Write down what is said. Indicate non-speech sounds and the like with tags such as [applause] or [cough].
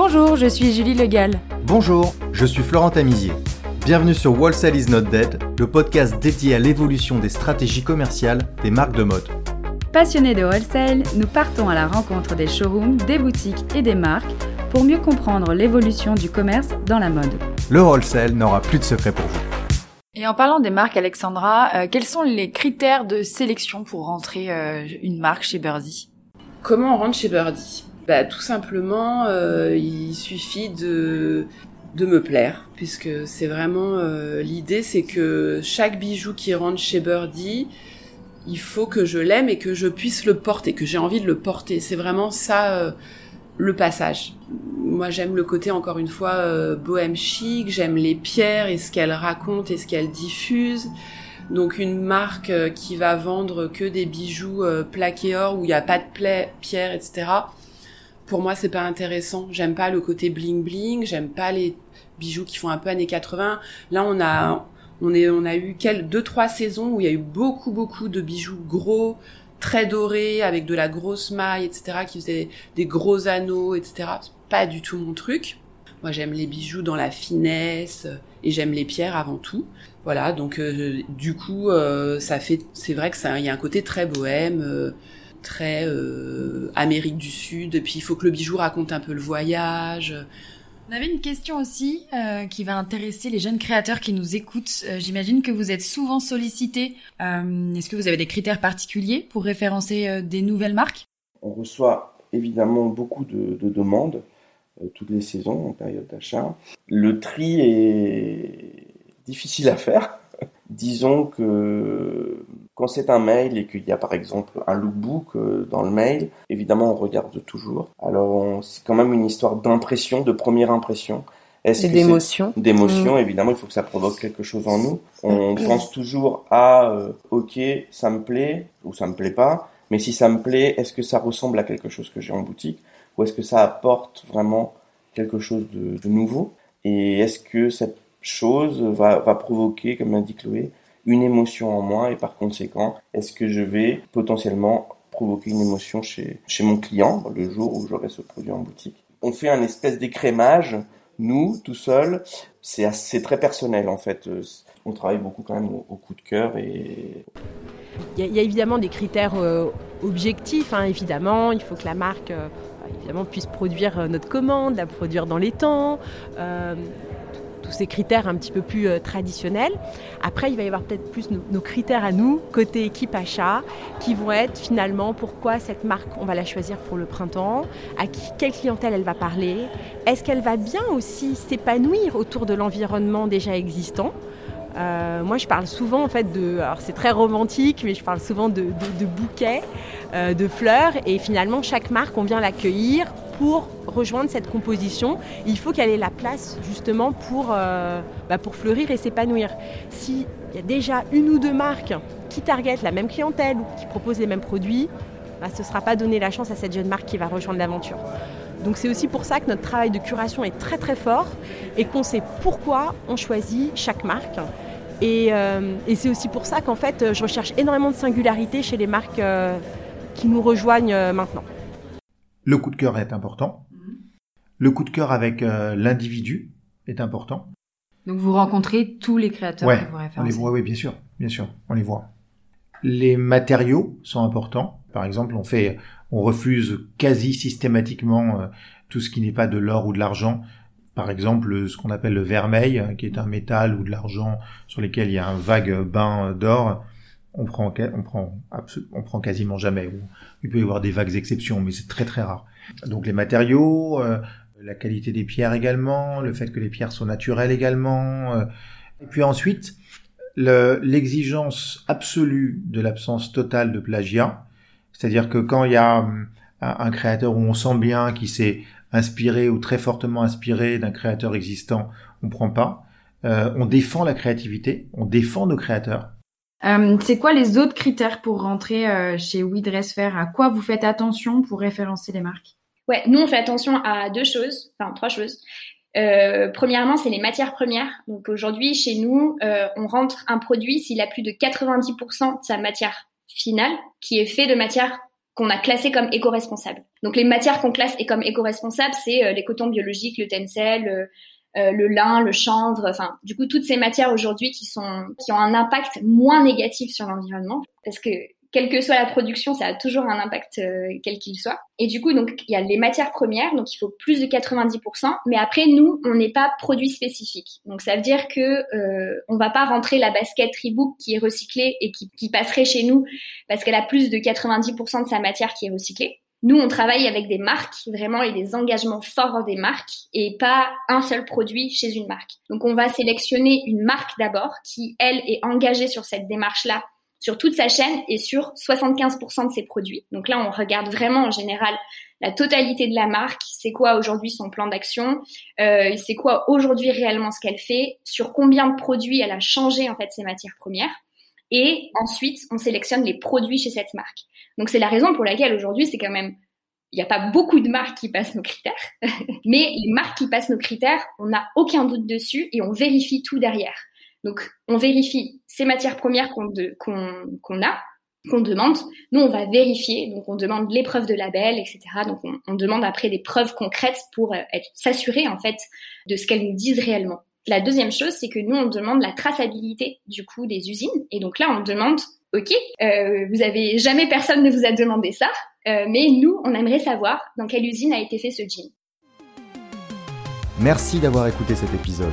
Bonjour, je suis Julie Legal. Bonjour, je suis Florent Tamizier. Bienvenue sur Wholesale is not dead, le podcast dédié à l'évolution des stratégies commerciales des marques de mode. Passionnés de wholesale, nous partons à la rencontre des showrooms, des boutiques et des marques pour mieux comprendre l'évolution du commerce dans la mode. Le wholesale n'aura plus de secret pour vous. Et en parlant des marques, Alexandra, euh, quels sont les critères de sélection pour rentrer euh, une marque chez Birdie? Comment on rentre chez Birdie? Bah, Tout simplement, euh, il suffit de, de me plaire, puisque c'est vraiment l'idée, c'est que chaque bijou qui rentre chez Birdie, il faut que je l'aime et que je puisse le porter, que j'ai envie de le porter. C'est vraiment ça le passage. Moi, j'aime le côté, encore une fois, euh, bohème chic, j'aime les pierres et ce qu'elles racontent et ce qu'elles diffusent. Donc une marque euh, qui va vendre que des bijoux euh, plaqués or où il n'y a pas de pierres, etc. Pour moi, c'est pas intéressant. J'aime pas le côté bling bling. J'aime pas les bijoux qui font un peu années 80. Là, on a on est on a eu quelques deux trois saisons où il y a eu beaucoup beaucoup de bijoux gros, très doré avec de la grosse maille, etc., qui faisait des gros anneaux, etc. pas du tout mon truc. Moi, j'aime les bijoux dans la finesse euh, et j'aime les pierres avant tout. Voilà, donc euh, du coup, euh, ça fait, c'est vrai que ça, il y a un côté très bohème, très Amérique du Sud. Et puis il faut que le bijou raconte un peu le voyage. On avait une question aussi euh, qui va intéresser les jeunes créateurs qui nous écoutent. Euh, j'imagine que vous êtes souvent sollicités. Euh, Est-ce que vous avez des critères particuliers pour référencer euh, des nouvelles marques? On reçoit évidemment beaucoup de, de demandes toutes les saisons en période d'achat. Le tri est difficile à faire. [laughs] Disons que quand c'est un mail et qu'il y a par exemple un lookbook euh, dans le mail, évidemment on regarde toujours. Alors c'est quand même une histoire d'impression, de première impression. Et d'émotion. D'émotion, mmh. évidemment, il faut que ça provoque quelque chose en nous. On pense toujours à euh, ok, ça me plaît ou ça me plaît pas, mais si ça me plaît, est-ce que ça ressemble à quelque chose que j'ai en boutique ou est-ce que ça apporte vraiment quelque chose de, de nouveau? Et est-ce que cette chose va, va provoquer, comme l'a dit Chloé, une émotion en moi et par conséquent, est-ce que je vais potentiellement provoquer une émotion chez, chez mon client le jour où j'aurai ce produit en boutique? On fait un espèce d'écrémage, nous, tout seul, c'est très personnel en fait. On travaille beaucoup quand même au, coup de cœur et... Il y, a, évidemment des critères euh, objectifs, hein, évidemment. Il faut que la marque euh, évidemment puisse produire euh, notre commande, la produire dans les temps ces critères un petit peu plus euh, traditionnels. Après, il va y avoir peut-être plus nos, critères à nous, côté équipe achat, qui vont être finalement pourquoi cette marque, on va la choisir pour le printemps, à qui, quelle clientèle elle va parler, est-ce qu'elle va bien aussi s'épanouir autour de l'environnement déjà existant? Euh, moi, je parle souvent en fait de, alors c'est très romantique, mais je parle souvent de, bouquets, euh, de fleurs, et finalement chaque marque, on vient l'accueillir pour rejoindre cette composition, il faut qu'elle ait la place justement pour, euh, bah, pour fleurir et s'épanouir. S'il y a déjà une ou deux marques qui targetent la même clientèle ou qui proposent les mêmes produits, bah, ce ne sera pas donner la chance à cette jeune marque qui va rejoindre l'aventure. Donc c'est aussi pour ça que notre travail de curation est très très fort et qu'on sait pourquoi on choisit chaque marque. Et, euh, c'est aussi pour ça qu'en fait je recherche énormément de singularité chez les marques euh, qui nous rejoignent maintenant. Le coup de cœur est important. Le coup de cœur avec euh, l'individu est important. Donc vous rencontrez tous les créateurs ouais, on les voit, oui, bien sûr, bien sûr, on les voit. Les matériaux sont importants. Par exemple, on fait, on refuse quasi systématiquement euh, tout ce qui n'est pas de l'or ou de l'argent. Par exemple, ce qu'on appelle le vermeil, qui est un métal ou de l'argent sur lesquels il y a un vague bain d'or on prend, on prend, on prend quasiment jamais. Il peut y avoir des vagues exceptions, mais c'est très très rare. Donc les matériaux, euh, la qualité des pierres également, le fait que les pierres sont naturelles également. Euh. et puis ensuite, l'exigence absolue de l'absence totale de plagiat. C'est-à-dire que quand il y a hum, un créateur où on sent bien qu'il s'est inspiré ou très fortement inspiré d'un créateur existant, on prend pas. Euh, on défend la créativité, on défend nos créateurs. Euh, c'est quoi les autres critères pour rentrer euh, chez We Fair À quoi vous faites attention pour référencer les marques? Ouais, nous on fait attention à deux choses, enfin trois choses. Euh, premièrement, c'est les matières premières. Donc aujourd'hui, chez nous, euh, on rentre un produit s'il a plus de 90% de sa matière finale qui est fait de matière qu'on a classées comme éco-responsables. Donc les matières qu'on classe comme éco-responsables, c'est les cotons biologiques, le tencel, le lin, le chanvre, enfin du coup toutes ces matières aujourd'hui qui sont qui ont un impact moins négatif sur l'environnement parce que quelle que soit la production, ça a toujours un impact euh, quel qu'il soit. Et du coup, donc il y a les matières premières, donc il faut plus de 90%. Mais après, nous, on n'est pas produit spécifique. Donc ça veut dire que euh, on va pas rentrer la basket Reebok qui est recyclée et qui, qui passerait chez nous parce qu'elle a plus de 90% de sa matière qui est recyclée. Nous, on travaille avec des marques vraiment et des engagements forts des marques et pas un seul produit chez une marque. Donc, on va sélectionner une marque d'abord qui, elle, est engagée sur cette démarche-là sur toute sa chaîne et sur 75% de ses produits. Donc là, on regarde vraiment en général la totalité de la marque, c'est quoi aujourd'hui son plan d'action, euh, c'est quoi aujourd'hui réellement ce qu'elle fait, sur combien de produits elle a changé en fait ses matières premières. Et ensuite, on sélectionne les produits chez cette marque. Donc c'est la raison pour laquelle aujourd'hui, c'est quand même il n'y a pas beaucoup de marques qui passent nos critères, [laughs] mais les marques qui passent nos critères, on n'a aucun doute dessus et on vérifie tout derrière. Donc, on vérifie ces matières premières qu'on a, qu'on demande. Nous, on va vérifier. Donc, on demande les preuves de label, etc. Donc, on, demande après des preuves concrètes pour euh, s'assurer, en fait, de ce qu'elles nous disent réellement. La deuxième chose, c'est que nous, on demande la traçabilité, du coup, des usines. Et donc là, on demande, OK, euh, vous avez jamais personne ne vous a demandé ça, euh, mais nous, on aimerait savoir dans quelle usine a été fait ce jean. Merci d'avoir écouté cet épisode.